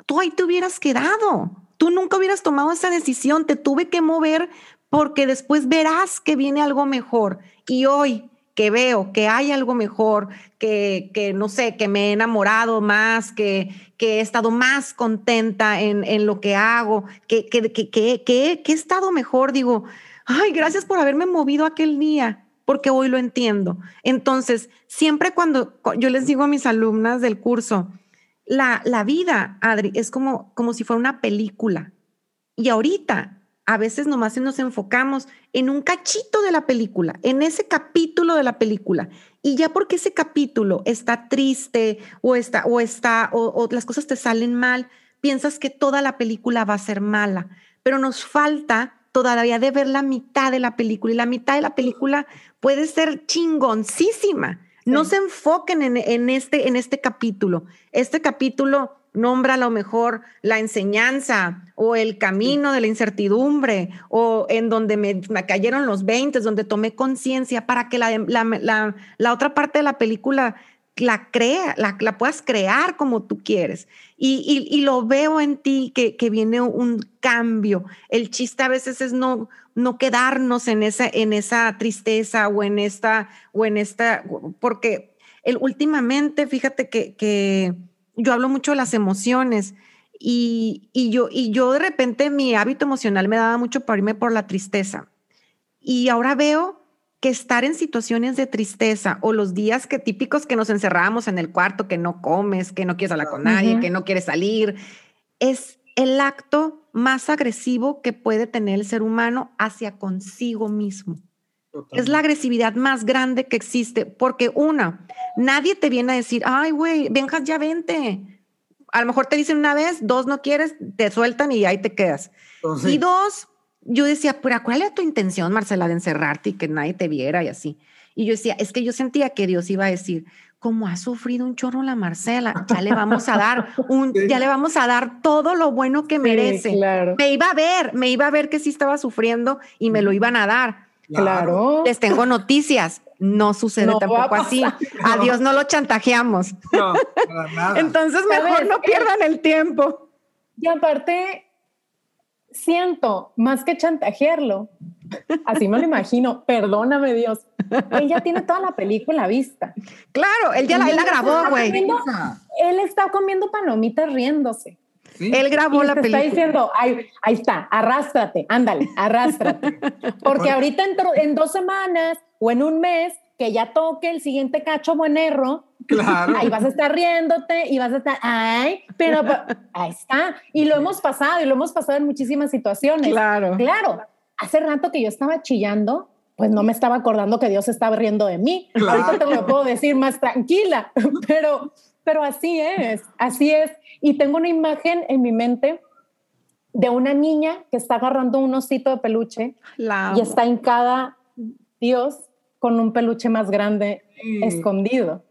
S5: tú ahí te hubieras quedado. Tú nunca hubieras tomado esa decisión, te tuve que mover porque después verás que viene algo mejor. Y hoy que veo que hay algo mejor, que, que no sé, que me he enamorado más, que, que he estado más contenta en, en lo que hago, que, que, que, he estado mejor, digo, ay, gracias por haberme movido aquel día. porque hoy lo entiendo. Entonces, siempre cuando yo les digo a mis alumnas del curso, la, la vida, Adri, es como, como si fuera una película. Y ahorita, a veces nomás nos enfocamos en un cachito de la película, en ese capítulo de la película. Y ya porque ese capítulo está triste o está, o está, o las cosas te salen mal, piensas que toda la película va a ser mala. Pero nos falta todavía de ver la mitad de la película y la mitad de la película puede ser chingoncísima. No se enfoquen en, este, en este capítulo. Este capítulo nombra a lo mejor la enseñanza o el camino de la incertidumbre o en donde me, cayeron los 20, donde tomé conciencia para que la, la, la, otra parte de la película la crea, la, la, puedas crear como tú quieres. Y, y, lo veo en ti que, que, viene un cambio. El chiste a veces es no, no quedarnos en esa, en esa tristeza o en esta, o en esta, porque el, últimamente, fíjate que yo hablo mucho de las emociones y, y, yo, y yo de repente mi hábito emocional me daba mucho para irme por la tristeza. Y ahora veo que estar en situaciones de tristeza o los días que típicos que nos encerramos en el cuarto, que no comes, que no quieres hablar con nadie, que no quieres salir, es el acto más agresivo que puede tener el ser humano hacia consigo mismo. Es la agresividad más grande que existe, porque una, nadie te viene a decir, ay, güey, venjas ya vente. A lo mejor te dicen una vez, dos no quieres, te sueltan y ahí te quedas. Y dos, yo decía, pero ¿cuál era tu intención, Marcela, de encerrarte y que nadie te viera y así? Y yo decía, es que yo sentía que Dios iba a decir, como ha sufrido un chorro la Marcela, ya le vamos a dar un, ya le vamos a dar todo lo bueno que merece. Me iba a ver, me iba a ver que sí estaba sufriendo y me lo iban a dar.
S6: Claro.
S5: Les tengo noticias. No sucede tampoco así. A Dios no lo chantajeamos. No, nada. Entonces mejor no pierdan el tiempo.
S6: Y aparte, siento, más que chantajearlo, así me lo imagino, perdóname Dios, ella tiene toda la película vista.
S5: Claro, él ya la, grabó, güey.
S6: Él está comiendo palomitas riéndose.
S5: Él grabó la película.
S6: Está diciendo, ahí, ahí está, arrástrate, ándale, arrástrate. Porque ahorita en, en dos semanas o en un mes que ya toque el siguiente cacho buenerro, claro. ahí vas a estar riéndote y vas a estar, ay, pero ahí está. Y lo hemos pasado y lo hemos pasado en muchísimas situaciones.
S5: Claro.
S6: Claro. Hace rato que yo estaba chillando, pues no me estaba acordando que Dios estaba riendo de mí. Ahorita te lo puedo decir más tranquila, pero, pero así es, así es. Y tengo una imagen en mi mente de una niña que está agarrando un osito de peluche y está hincada Dios con un peluche más grande escondido.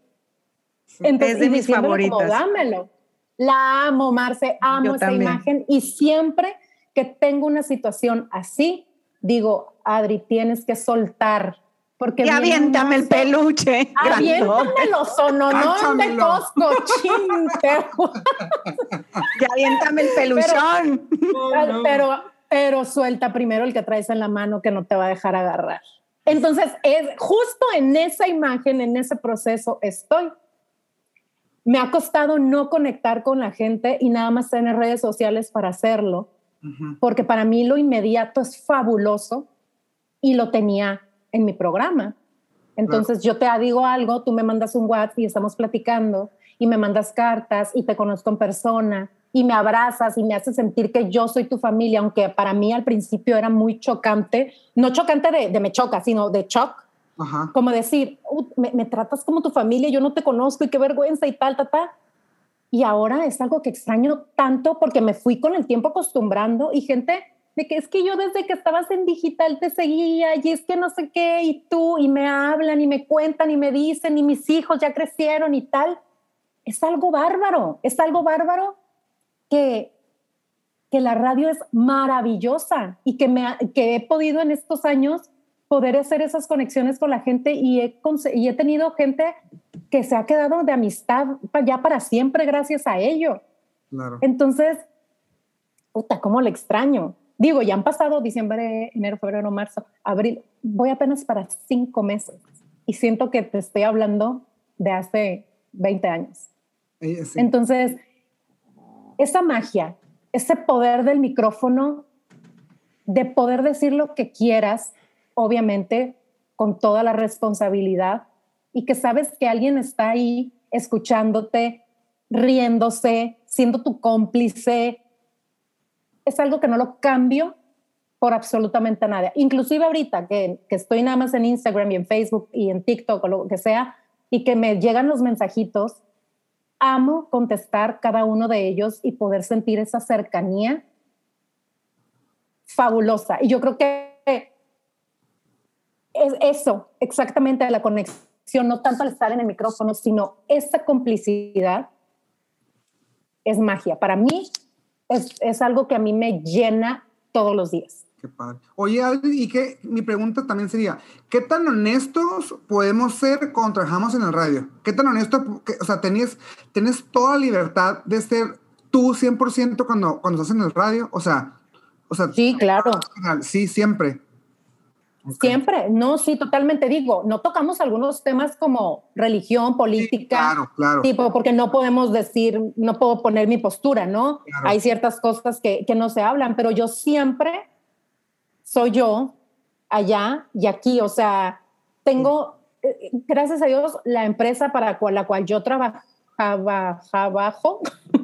S5: Entonces, es de mis favoritas.
S6: dámelo. La amo, Marce, amo esa imagen y siempre que tengo una situación así, digo, Adri, tienes que soltar. Porque
S5: y aviéntame el peluche.
S6: Aviéntamelo, sononón de Costco,
S5: Y aviéntame el peluchón.
S6: pero, pero suelta primero el que traes en la mano que no te va a dejar agarrar. Entonces, es justo en esa imagen, en ese proceso estoy. Me ha costado no conectar con la gente y nada más tener redes sociales para hacerlo, porque para mí lo inmediato es fabuloso y lo tenía en mi programa. Entonces yo te digo algo, tú me mandas un WhatsApp y estamos platicando y me mandas cartas y te conozco en persona y me abrazas y me haces sentir que yo soy tu familia, aunque para mí al principio era muy chocante, no chocante de, me choca, sino de shock, como decir, me, tratas como tu familia, yo no te conozco y qué vergüenza y tal, tal, tal. Y ahora es algo que extraño tanto porque me fui con el tiempo acostumbrando y gente de que es que yo desde que estabas en digital te seguía y es que no sé qué y tú y me hablan y me cuentan y me dicen y mis hijos ya crecieron y tal. Es algo bárbaro, es algo bárbaro que, que la radio es maravillosa y que, me que he podido en estos años poder hacer esas conexiones con la gente y he, y he tenido gente que se ha quedado de amistad ya para siempre gracias a ello. Entonces, puta, ¿cómo le extraño? Digo, ya han pasado diciembre, enero, febrero, marzo, abril. Voy apenas para cinco meses y siento que te estoy hablando de hace 20 años. Entonces, esa magia, ese poder del micrófono, de poder decir lo que quieras, obviamente, con toda la responsabilidad y que sabes que alguien está ahí escuchándote, riéndose, siendo tu cómplice. Es algo que no lo cambio por absolutamente nada. Inclusive ahorita que, que estoy nada más en Instagram y en Facebook y en TikTok o lo que sea, y que me llegan los mensajitos, amo contestar cada uno de ellos y poder sentir esa cercanía fabulosa. Y yo creo que es eso, exactamente la conexión, no tanto al estar en el micrófono, sino esa complicidad es magia. Para mí es, es algo que a mí me llena todos los días.
S1: Qué padre. Oye, y que mi pregunta también sería, ¿qué tan honestos podemos ser cuando trabajamos en el radio? ¿Qué tan honesto, o sea, tenés, tenés toda libertad de ser tú 100% cuando, cuando estás en el radio? O sea, o sea,
S6: sí, claro.
S1: Sí, siempre.
S6: Siempre, no, sí, totalmente digo, no tocamos algunos temas como religión, política,
S1: claro, claro.
S6: tipo, porque no podemos decir, no puedo poner mi postura, ¿no? Hay ciertas cosas que, que no se hablan, pero yo siempre soy yo allá y aquí, o sea, tengo, eh, gracias a Dios, la empresa para la cual yo trabajaba, trabajo,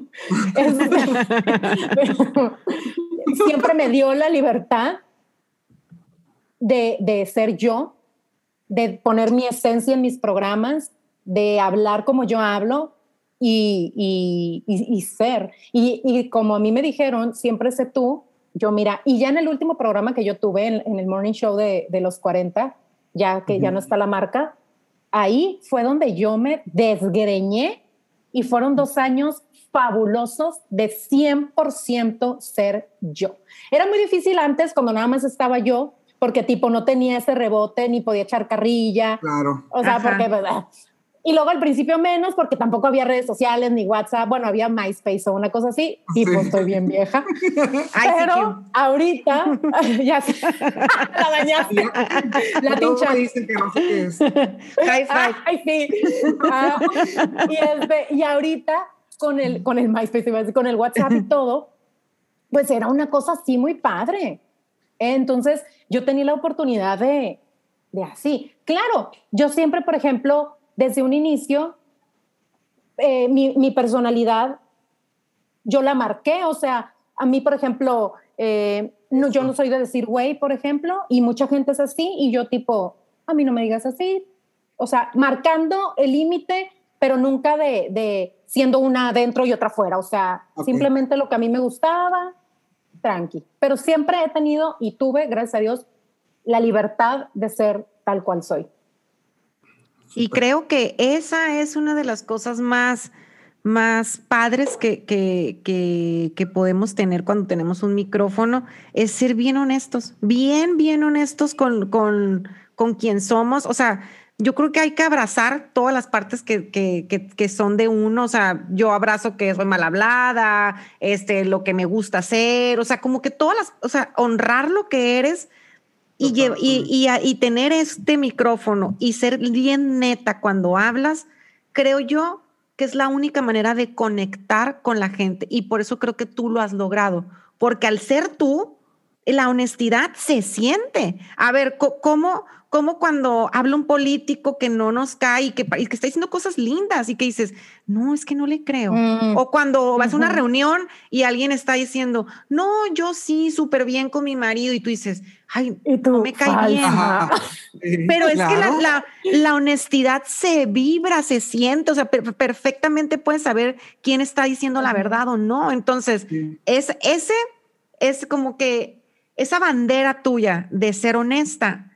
S6: siempre me dio la libertad de, de, ser yo, de poner mi esencia en mis programas, de hablar como yo hablo y, y, y, ser. Y, como a mí me dijeron, siempre sé tú, yo mira, y ya en el último programa que yo tuve en, el Morning Show de, de, los 40, ya que ya no está la marca, ahí fue donde yo me desgreñé y fueron dos años fabulosos de 100% ser yo. Era muy difícil antes cuando nada más estaba yo, porque tipo no tenía ese rebote ni podía echar carrilla.
S1: Claro.
S6: O sea, porque y luego al principio menos porque tampoco había redes sociales ni WhatsApp. Bueno, había MySpace o una cosa así. Y pues estoy bien vieja. Pero ahorita ya la bañaste. la tincha.
S1: dicen que no sé qué es.
S6: Ay, sí. Ah, y, este, y ahorita con el, con el MySpace, con el WhatsApp y todo, pues era una cosa así muy padre. Entonces yo tenía la oportunidad de, de así. Claro, yo siempre, por ejemplo, desde un inicio, eh, mi, personalidad, yo la marqué, o sea, a mí, por ejemplo, eh, no, yo no soy de decir güey, por ejemplo, y mucha gente es así, y yo tipo, a mí no me digas así, o sea, marcando el límite, pero nunca de, siendo una adentro y otra fuera, o sea, simplemente lo que a mí me gustaba, tranqui, pero siempre he tenido y tuve, gracias a Dios, la libertad de ser tal cual soy.
S5: Y creo que esa es una de las cosas más, más padres que, que, que, podemos tener cuando tenemos un micrófono, es ser bien honestos, bien, bien honestos con, con, con quien somos. O sea, yo creo que hay que abrazar todas las partes que, que, que, son de uno. O sea, yo abrazo que soy mal hablada, este, lo que me gusta hacer, o sea, como que todas las, o sea, honrar lo que eres y, y, tener este micrófono y ser bien neta cuando hablas, creo yo que es la única manera de conectar con la gente. Y por eso creo que tú lo has logrado. Porque al ser tú, la honestidad se siente. A ver, ¿cómo, como cuando habla un político que no nos cae y que, que está diciendo cosas lindas y que dices, no, es que no le creo. Mm. O cuando vas a una reunión y alguien está diciendo, no, yo sí, súper bien con mi marido y tú dices, ay, no me cae bien. Pero es que la, la, honestidad se vibra, se siente, o sea, perfectamente puedes saber quién está diciendo la verdad o no. Entonces, es, ese es como que esa bandera tuya de ser honesta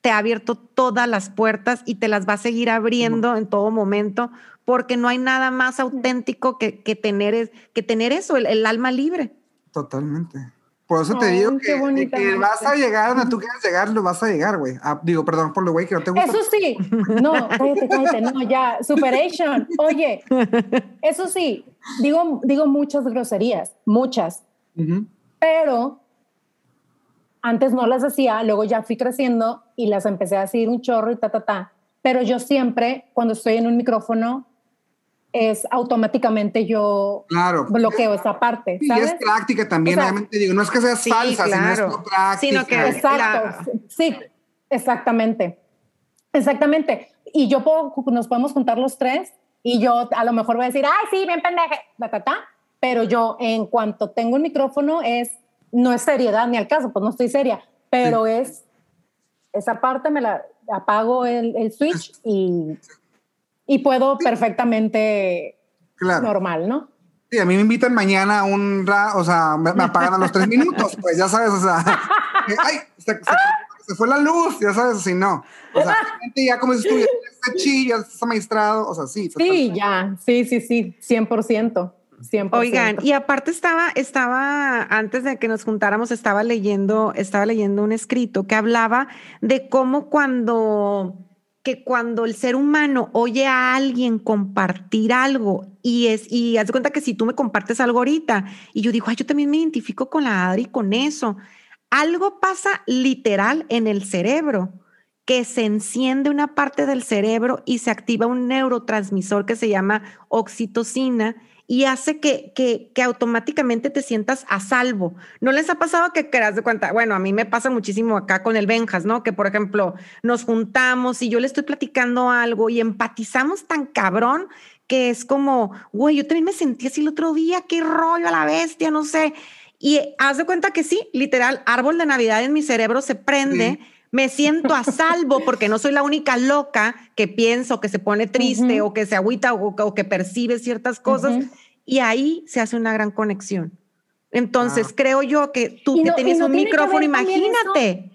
S5: te ha abierto todas las puertas y te las va a seguir abriendo en todo momento, porque no hay nada más auténtico que, que tener, que tener eso, el, alma libre.
S1: Totalmente. Por eso te digo que, que, vas a llegar donde tú quieras llegar, lo vas a llegar, güey. Ah, digo, perdón por lo güey que no te gusta.
S6: Eso sí, no, cállate, cállate, no, ya, superation. Oye, eso sí, digo, digo muchas groserías, muchas, pero antes no las hacía, luego ya fui creciendo y las empecé a decir un chorro y ta, ta, ta. Pero yo siempre, cuando estoy en un micrófono, es automáticamente yo
S1: claro.
S6: bloqueo esa parte.
S1: Y es práctica también, obviamente digo, no es que seas falsa, sino es práctica.
S6: Sino que exacto, sí, exactamente. Exactamente. Y yo puedo, nos podemos juntar los tres y yo a lo mejor voy a decir, ay, sí, bien pendeje, pero yo en cuanto tengo el micrófono es, no es seriedad ni al caso, pues no estoy seria, pero es, esa parte me la apago el, el switch y, y puedo perfectamente normal, ¿no?
S1: Sí, a mí me invitan mañana a un, o sea, me, apagan a los tres minutos, pues ya sabes, o sea, ay, se, fue la luz, ya sabes, si no. O sea, ya como dices tú, ya está maestrado, o sea, sí.
S6: Sí, ya, sí, sí, sí, 100%. 100%.
S5: Oigan, y aparte estaba, estaba, antes de que nos juntáramos, estaba leyendo, estaba leyendo un escrito que hablaba de cómo cuando que cuando el ser humano oye a alguien compartir algo y es y haz de cuenta que si tú me compartes algo ahorita y yo digo, ay, yo también me identifico con la Adri con eso, algo pasa literal en el cerebro que se enciende una parte del cerebro y se activa un neurotransmisor que se llama oxitocina y hace que, que, que, automáticamente te sientas a salvo. ¿No les ha pasado que quedas de cuenta? Bueno, a mí me pasa muchísimo acá con el Benjas, ¿no? Que por ejemplo nos juntamos y yo le estoy platicando algo y empatizamos tan cabrón que es como, güey, yo también me sentí así el otro día, qué rollo a la bestia, no sé. Y haz de cuenta que sí, literal, árbol de Navidad en mi cerebro se prende me siento a salvo porque no soy la única loca que piensa o que se pone triste o que se agüita o, que percibe ciertas cosas. Y ahí se hace una gran conexión. Entonces, creo yo que tú que tienes un micrófono, imagínate.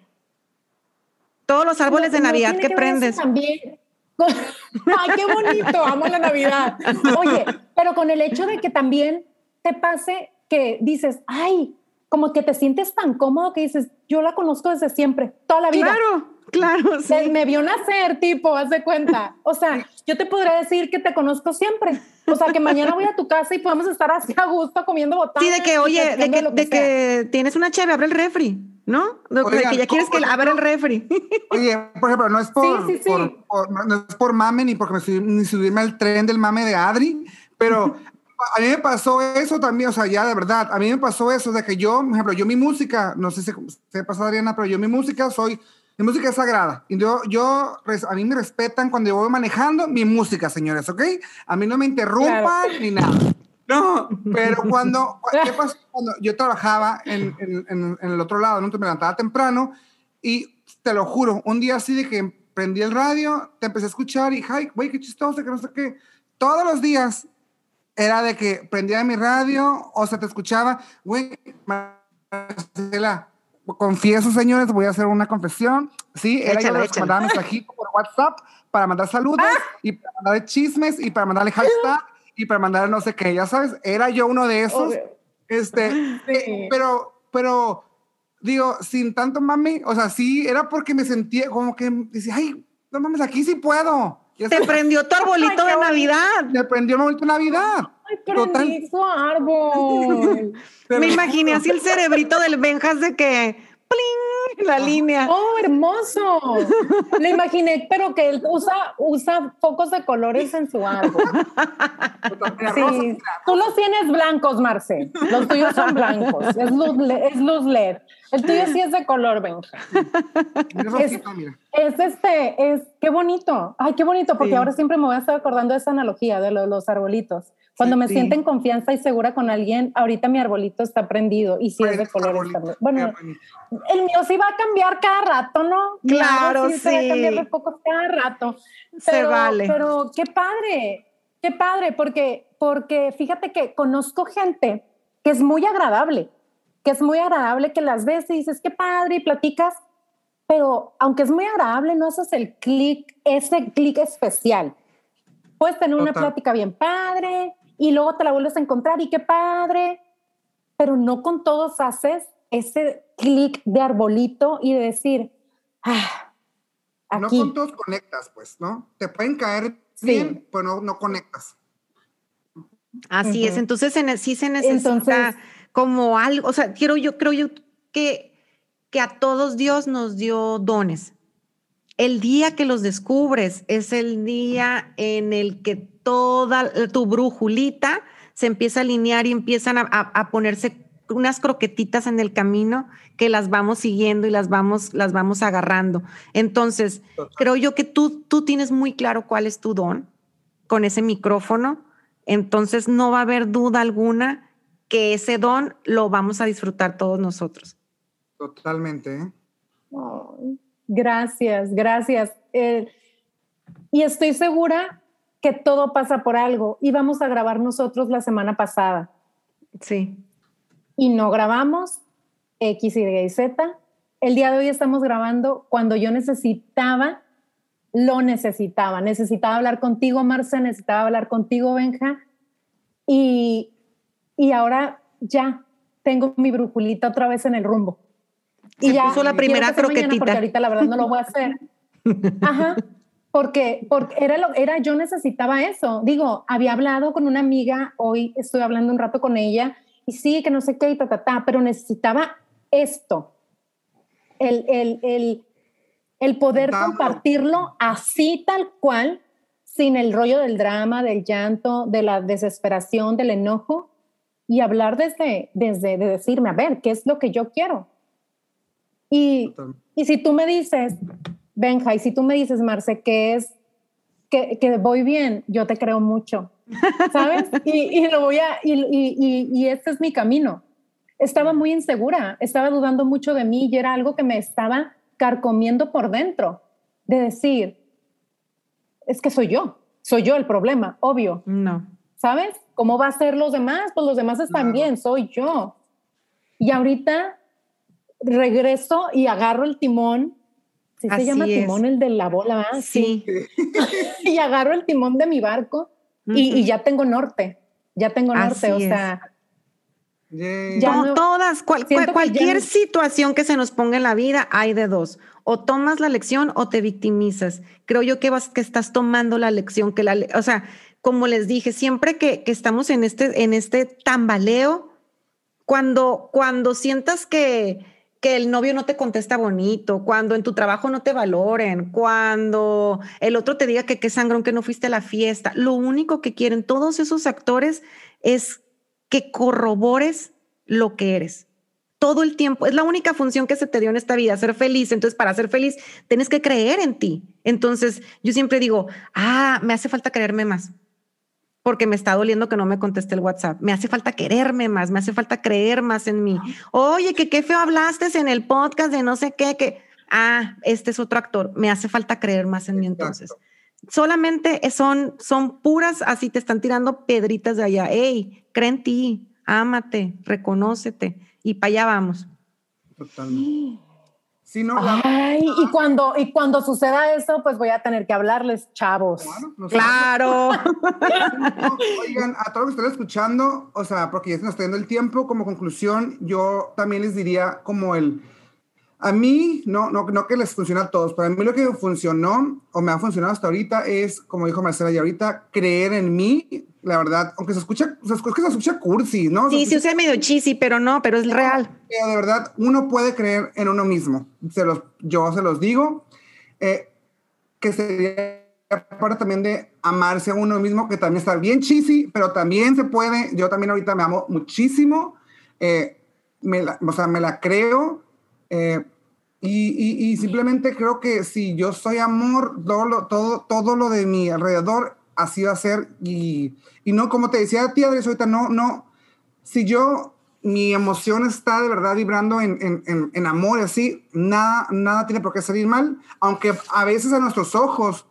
S5: Todos los árboles de Navidad que, prendes.
S6: También. Ay, qué bonito, amo la Navidad. Oye, pero con el hecho de que también te pase que dices, ay, como que te sientes tan cómodo que dices, yo la conozco desde siempre, toda la vida.
S5: Claro, claro, sí.
S6: Me, vio nacer, tipo, haz de cuenta. O sea, yo te podría decir que te conozco siempre. O sea, que mañana voy a tu casa y podemos estar así a gusto comiendo botanas.
S5: Sí, de que, oye, de que, tienes una cheve, abre el refri, ¿no? De, que ya quieres que abra el refri.
S1: Oye, por ejemplo, no es por, no es por mame ni porque me ni subirme al tren del mame de Adri, pero a mí me pasó eso también, o sea, ya de verdad, a mí me pasó eso de que yo, por ejemplo, yo mi música, no sé si se pasa Adriana, pero yo mi música soy, mi música es sagrada. Y yo, yo, a mí me respetan cuando yo voy manejando mi música, señores, ¿ok? A mí no me interrumpan ni nada. No, pero cuando, ¿qué pasó? Cuando yo trabajaba en, en, en, el otro lado, ¿no? me levantaba temprano y te lo juro, un día así de que prendí el radio, te empecé a escuchar y, ay, güey, qué chistoso, que no sé qué. Todos los días era de que prendía mi radio o se te escuchaba, güey, Marcela, confieso, señores, voy a hacer una confesión. Sí, era yo que mandaba mensajito por WhatsApp para mandar saludos ah. y para mandar chismes y para mandarle hashtag y para mandar no sé qué, ya sabes, era yo uno de esos. Este, eh, pero, pero, digo, sin tanto mami, o sea, sí, era porque me sentía como que decía, ay, no mames, aquí sí puedo.
S5: Te prendió tu arbolito de Navidad.
S1: Te prendió el arbolito de Navidad.
S6: Ay, prendí su árbol.
S5: Me imaginé así el cerebrito del Benjas de que ¡pling! la línea.
S6: ¡Oh, hermoso! Le imaginé, pero que él usa, usa focos de colores en su árbol. Sí. Tú los tienes blancos, Marce. Los tuyos son blancos. Es luz, es luz LED. El tuyo sí es de color, Benja. es, es, este, es, qué bonito. Ay, qué bonito, porque ahora siempre me voy a estar acordando de esa analogía de los arbolitos. Cuando me siento en confianza y segura con alguien, ahorita mi arbolito está prendido y sí es de color. Bueno, el mío sí va a cambiar cada rato, ¿no?
S5: Claro, sí. Se
S6: va a cambiar de poco cada rato.
S5: se vale.
S6: Pero qué padre, qué padre, porque, porque fíjate que conozco gente que es muy agradable que es muy agradable que las ves y dices, qué padre, y platicas, pero aunque es muy agradable, no haces el clic, ese clic especial. Puedes tener una plática bien padre y luego te la vuelves a encontrar y qué padre, pero no con todos haces ese clic de arbolito y de decir, ah,
S1: aquí. No con todos conectas, pues, ¿no? Te pueden caer bien, pero no, conectas.
S5: Así es, entonces sí se necesita como algo, o sea, quiero yo, creo yo que, que a todos Dios nos dio dones. El día que los descubres es el día en el que toda tu brujulita se empieza a alinear y empiezan a, ponerse unas croquetitas en el camino que las vamos siguiendo y las vamos, las vamos agarrando. Entonces, creo yo que tú, tú tienes muy claro cuál es tu don con ese micrófono. Entonces, no va a haber duda alguna que ese don lo vamos a disfrutar todos nosotros.
S1: Totalmente. ¿eh?
S6: gracias, gracias. Eh, y estoy segura que todo pasa por algo. Íbamos a grabar nosotros la semana pasada.
S5: Sí.
S6: Y no grabamos X, Y, Z. El día de hoy estamos grabando cuando yo necesitaba, lo necesitaba. Necesitaba hablar contigo, Marce, necesitaba hablar contigo, Benja. Y, y ahora ya tengo mi brujulita otra vez en el rumbo.
S5: y ya puso la primera croquetita.
S6: porque ahorita la verdad no lo voy a hacer. Ajá. Porque, porque era, lo, era, yo necesitaba eso. Digo, había hablado con una amiga, hoy estoy hablando un rato con ella, y sí, que no sé qué, y ta, ta, ta, pero necesitaba esto. El, el, el, el poder compartirlo así tal cual, sin el rollo del drama, del llanto, de la desesperación, del enojo, y hablar desde, desde de decirme, a ver, ¿qué es lo que yo quiero? Y, y si tú me dices, Benja, y si tú me dices, Marce, que es que, que voy bien, yo te creo mucho, ¿sabes? y, y, lo voy a, y, y, y, este es mi camino. Estaba muy insegura, estaba dudando mucho de mí y era algo que me estaba carcomiendo por dentro, de decir, es que soy yo, soy yo el problema, obvio.
S5: No.
S6: ¿Sabes? ¿Cómo va a ser los demás? Pues los demás están bien, soy yo. Y ahorita regreso y agarro el timón Sí, se llama timón el de la bola,
S5: Sí.
S6: y agarro el timón de mi barco y, ya tengo norte. Ya tengo norte, o sea.
S5: Ya todas, cualquier situación que se nos ponga en la vida, hay de dos. O tomas la lección o te victimizas. Creo yo que vas, que estás tomando la lección, que la, o sea, como les dije, siempre que, estamos en este, en este tambaleo, cuando, cuando sientas que, que el novio no te contesta bonito, cuando en tu trabajo no te valoren, cuando el otro te diga que qué sangrón que no fuiste a la fiesta. Lo único que quieren todos esos actores es que corrobores lo que eres. Todo el tiempo. Es la única función que se te dio en esta vida, ser feliz. Entonces, para ser feliz, tienes que creer en ti. Entonces, yo siempre digo, ah, me hace falta creerme más porque me está doliendo que no me conteste el WhatsApp. Me hace falta quererme más, me hace falta creer más en mí. Oye, que qué feo hablaste en el podcast de no sé qué, que, ah, este es otro actor. Me hace falta creer más en mí entonces. Solamente son, son puras, así te están tirando pedritas de allá. Hey, cree en ti, ámate, reconócete y para allá vamos.
S1: Totalmente
S6: y cuando, y cuando suceda eso, pues voy a tener que hablarles, chavos.
S5: claro.
S1: oigan, a todos los que están escuchando, o sea, porque ya se nos está yendo el tiempo, como conclusión, yo también les diría como el, a mí, no, no, no que les funcione a todos, pero a mí lo que funcionó o me ha funcionado hasta ahorita es, como dijo Marcela ya ahorita, creer en mí, la verdad, aunque se escucha, se escucha, se escucha cursi, ¿no?
S5: Sí, sí, es medio cheesy, pero no, pero es real.
S1: Pero de verdad, uno puede creer en uno mismo. Se los, yo se los digo, eh, que sería parte también de amarse a uno mismo, que también está bien cheesy, pero también se puede. Yo también ahorita me amo muchísimo, eh, me la, o sea, me la creo. Eh, y, y, y, simplemente creo que si yo soy amor, todo lo, todo, todo lo de mi alrededor así va a ser. Y, y no, como te decía a ti, ahorita, no, no. Si yo, mi emoción está de verdad vibrando en, en, en, amor y así, nada, nada tiene por qué salir mal, aunque a veces a nuestros ojos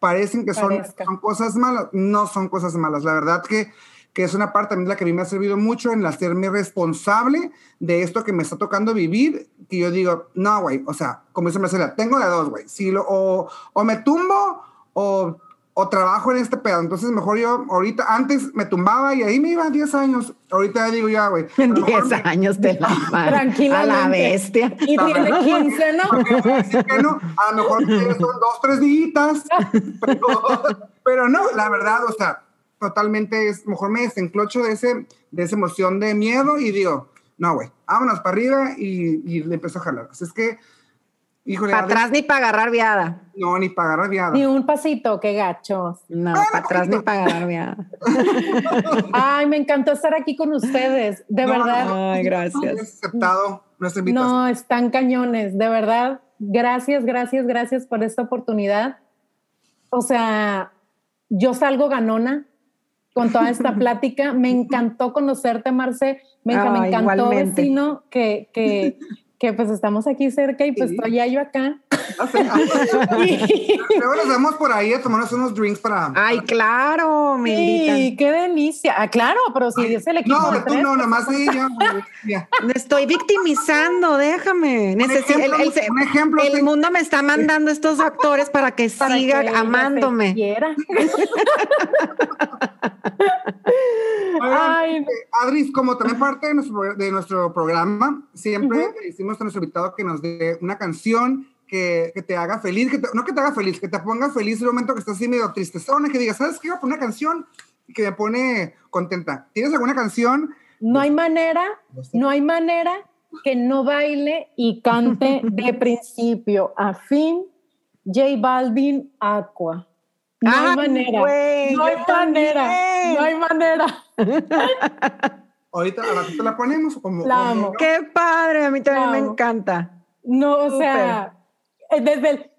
S1: parecen que son, son cosas malas, no son cosas malas. La verdad que, que es una parte también la que a mí me ha servido mucho en hacerme responsable de esto que me está tocando vivir, que yo digo, no, güey, o sea, como dice Marcela, tengo de dos, güey, si lo, o, o me tumbo o o trabajo en este pedo. Entonces, mejor yo ahorita, antes me tumbaba y ahí me iba 10 años. Ahorita ya digo ya, güey.
S5: En 10 años te la
S6: Tranquila.
S5: A la bestia.
S6: Y tiene 15,
S1: ¿no? A lo mejor son dos, tres días. Pero, no, la verdad, o sea, totalmente es, mejor me desenclocho de, ese, de esa emoción de miedo y digo, no, güey, vámonos para arriba y, y le empiezo a jalar. Así es que
S5: para atrás ni para agarrar viada.
S1: No, ni para agarrar viada.
S6: Ni un pasito, qué gachos.
S5: No, para atrás ni para agarrar viada.
S6: Ay, me encantó estar aquí con ustedes, de verdad.
S5: Ay, gracias.
S1: aceptado nuestra invitación.
S6: No, están cañones, de verdad. Gracias, gracias, gracias por esta oportunidad. O sea, yo salgo ganona con toda esta plática. Me encantó conocerte, Marce. Me, encantó, vecino, que, que, que pues estamos aquí cerca y pues estoy ya yo acá.
S1: Luego nos vemos por ahí a tomarnos unos drinks para.
S5: Ay, claro, me
S6: sí, qué delicia. Ah, claro, pero si Dios el equipo.
S1: No, tú no, nada más ella.
S5: Me estoy victimizando, déjame.
S1: Un ejemplo, el, un ejemplo,
S5: el mundo me está mandando estos actores para que siga amándome.
S1: Ay. Eh, Adris, como también parte de nuestro, de nuestro programa, siempre decimos a nuestro invitado que nos dé una canción que, que te haga feliz, que no que te haga feliz, que te ponga feliz en el momento que estás así medio tristezón, y que digas, ¿sabes qué? Voy a poner una canción que me pone contenta. ¿Tienes alguna canción?
S6: No hay manera, no hay manera que no baile y cante de principio a fin J Balvin Aqua. No hay manera. no hay manera. No hay manera.
S1: Ahorita a la te la ponemos como.
S6: La amo.
S5: Qué padre, a mí también me encanta.
S6: No, o sea, eh, desde el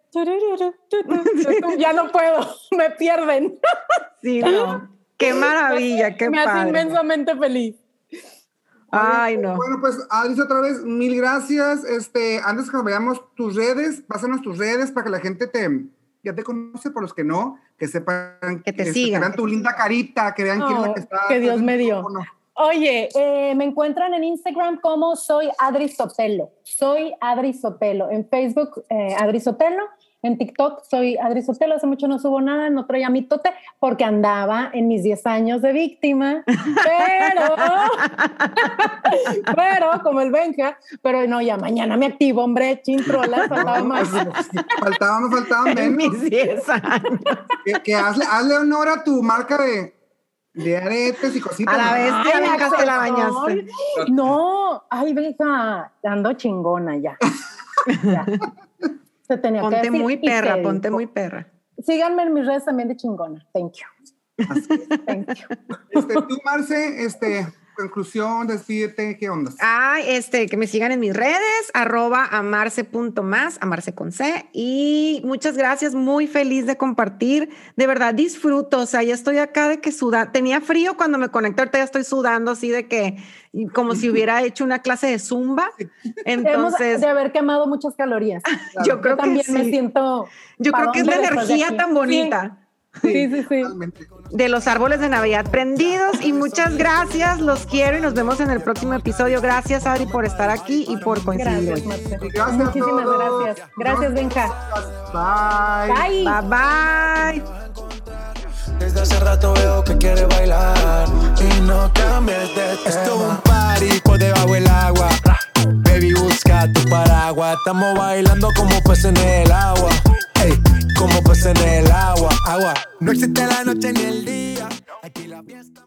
S6: ya no puedo, me pierden.
S5: Sí, no. Qué maravilla, qué
S6: Me hace inmensamente feliz.
S5: Ay, no.
S1: Bueno, pues Alice, otra vez, mil gracias. Este, antes que veamos tus redes, pásanos tus redes para que la gente te, ya te conoce, por los que no, que sepan
S5: que te este, sigan.
S1: Que vean tu linda carita, que vean quién es la que está.
S6: Que Dios me dio. Oye, eh, me encuentran en Instagram como soy Adri Sotelo. Soy Adri Sotelo. En Facebook, eh, Adri Sotelo. En TikTok soy Adri Sotelo. Hace mucho no subo nada, no traía mi tote porque andaba en mis 10 años de víctima. Pero, pero como el Benja, pero no, ya mañana me activo, hombre, chintrola, faltaba más.
S1: faltaba, faltaba menos.
S5: En mis 10 años.
S1: Que, hazle, hazle honor a tu marca de de aretes y cositas.
S5: A la vez que la bañaste.
S6: No, ay, venga, ando chingona ya. Se tenía
S5: ponte
S6: que
S5: muy perra, ponte muy perra.
S6: Síganme en mis redes también de chingona. Thank you. Thank you.
S1: Este, tú, Marce, este, conclusión, despídete, ¿qué onda?
S5: Ah, este, que me sigan en mis redes, arroba amarse.más, amarse con C. Y muchas gracias, muy feliz de compartir. De verdad, disfruto. O sea, ya estoy acá de que suda. Tenía frío cuando me conecté, ahorita ya estoy sudando así de que, como si hubiera hecho una clase de zumba. Entonces.
S6: de haber quemado muchas calorías.
S5: Yo creo
S6: que también me siento.
S5: Yo creo que es la energía tan bonita.
S6: Sí, sí, sí.
S5: De los árboles de Navidad prendidos. Y muchas gracias, los quiero y nos vemos en el próximo episodio. Gracias, Adri, por estar aquí y por coincidir.
S6: Gracias, Muchísimas gracias. Gracias, Benja.
S1: Bye.
S5: Bye. Bye,
S4: Desde hace rato veo que quiere bailar y no cambies de tema. Esto es un party por debajo del agua. Baby, busca tu paraguas. Estamos bailando como peces en el agua como pues en el agua, agua. No existe la noche ni el día. Aquí la fiesta.